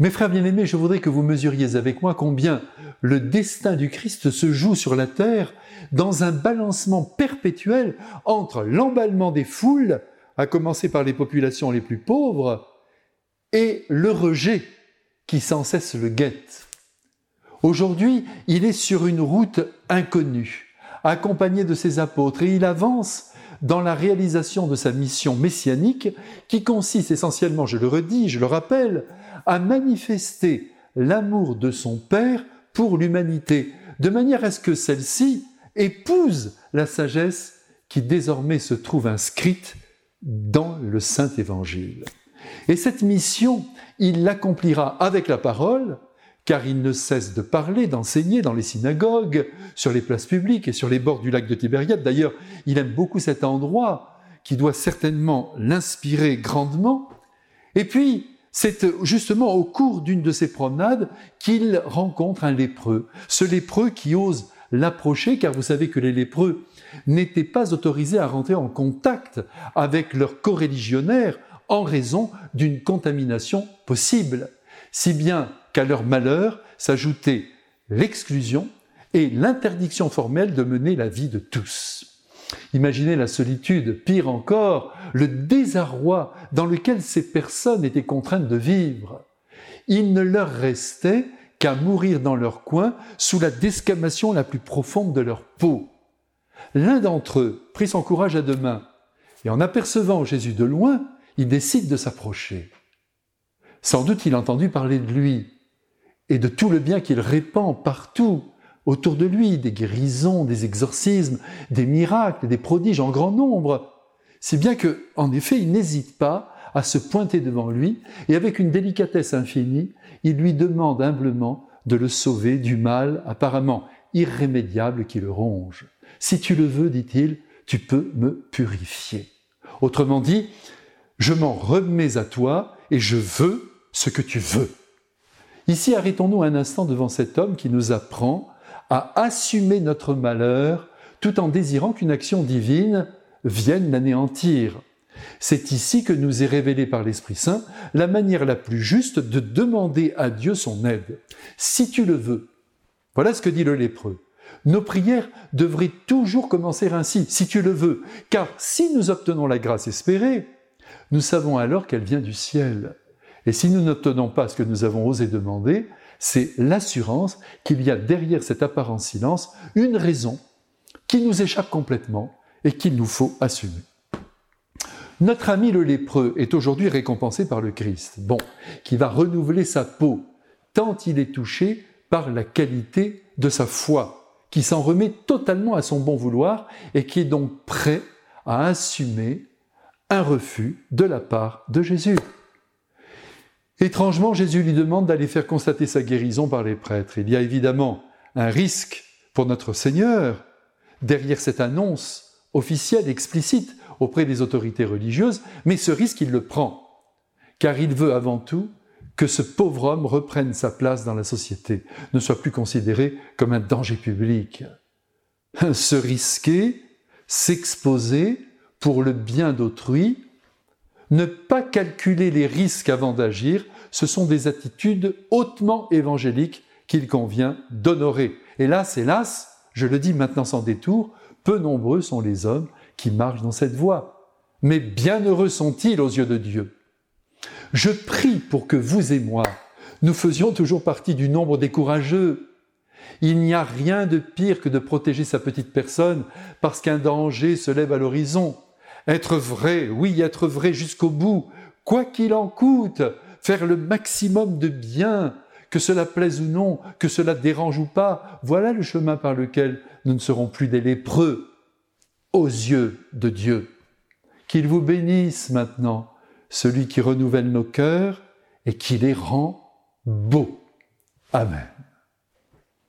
Mes frères bien-aimés, je voudrais que vous mesuriez avec moi combien le destin du Christ se joue sur la terre dans un balancement perpétuel entre l'emballement des foules, à commencer par les populations les plus pauvres, et le rejet qui sans cesse le guette. Aujourd'hui, il est sur une route inconnue, accompagné de ses apôtres, et il avance dans la réalisation de sa mission messianique qui consiste essentiellement, je le redis, je le rappelle, à manifester l'amour de son Père pour l'humanité, de manière à ce que celle-ci épouse la sagesse qui désormais se trouve inscrite dans le Saint Évangile. Et cette mission, il l'accomplira avec la parole, car il ne cesse de parler, d'enseigner dans les synagogues, sur les places publiques et sur les bords du lac de Tibériade. D'ailleurs, il aime beaucoup cet endroit qui doit certainement l'inspirer grandement. Et puis, c'est justement au cours d'une de ces promenades qu'il rencontre un lépreux. Ce lépreux qui ose l'approcher, car vous savez que les lépreux n'étaient pas autorisés à rentrer en contact avec leurs coreligionnaires en raison d'une contamination possible, si bien qu'à leur malheur s'ajoutait l'exclusion et l'interdiction formelle de mener la vie de tous. Imaginez la solitude, pire encore, le désarroi dans lequel ces personnes étaient contraintes de vivre. Il ne leur restait qu'à mourir dans leur coin sous la descamation la plus profonde de leur peau. L'un d'entre eux prit son courage à deux mains, et en apercevant Jésus de loin, il décide de s'approcher. Sans doute il a entendu parler de lui et de tout le bien qu'il répand partout, autour de lui, des guérisons, des exorcismes, des miracles, des prodiges en grand nombre, si bien que, en effet, il n'hésite pas à se pointer devant lui, et avec une délicatesse infinie, il lui demande humblement de le sauver du mal apparemment irrémédiable qui le ronge. Si tu le veux, dit-il, tu peux me purifier. Autrement dit, je m'en remets à toi et je veux ce que tu veux. Ici, arrêtons-nous un instant devant cet homme qui nous apprend à assumer notre malheur tout en désirant qu'une action divine vienne l'anéantir. C'est ici que nous est révélé par l'Esprit Saint la manière la plus juste de demander à Dieu son aide. Si tu le veux. Voilà ce que dit le lépreux. Nos prières devraient toujours commencer ainsi, si tu le veux, car si nous obtenons la grâce espérée, nous savons alors qu'elle vient du ciel. Et si nous n'obtenons pas ce que nous avons osé demander, c'est l'assurance qu'il y a derrière cet apparent silence une raison qui nous échappe complètement et qu'il nous faut assumer. Notre ami le lépreux est aujourd'hui récompensé par le Christ, bon, qui va renouveler sa peau, tant il est touché par la qualité de sa foi, qui s'en remet totalement à son bon vouloir et qui est donc prêt à assumer un refus de la part de Jésus. Étrangement, Jésus lui demande d'aller faire constater sa guérison par les prêtres. Il y a évidemment un risque pour notre Seigneur derrière cette annonce officielle, explicite auprès des autorités religieuses, mais ce risque, il le prend, car il veut avant tout que ce pauvre homme reprenne sa place dans la société, ne soit plus considéré comme un danger public. Se risquer, s'exposer pour le bien d'autrui, ne pas calculer les risques avant d'agir, ce sont des attitudes hautement évangéliques qu'il convient d'honorer. Hélas, hélas, je le dis maintenant sans détour, peu nombreux sont les hommes qui marchent dans cette voie. Mais bienheureux sont-ils aux yeux de Dieu. Je prie pour que vous et moi, nous faisions toujours partie du nombre des courageux. Il n'y a rien de pire que de protéger sa petite personne parce qu'un danger se lève à l'horizon. Être vrai, oui, être vrai jusqu'au bout, quoi qu'il en coûte, faire le maximum de bien, que cela plaise ou non, que cela dérange ou pas, voilà le chemin par lequel nous ne serons plus des lépreux aux yeux de Dieu. Qu'il vous bénisse maintenant, celui qui renouvelle nos cœurs et qui les rend beaux. Amen.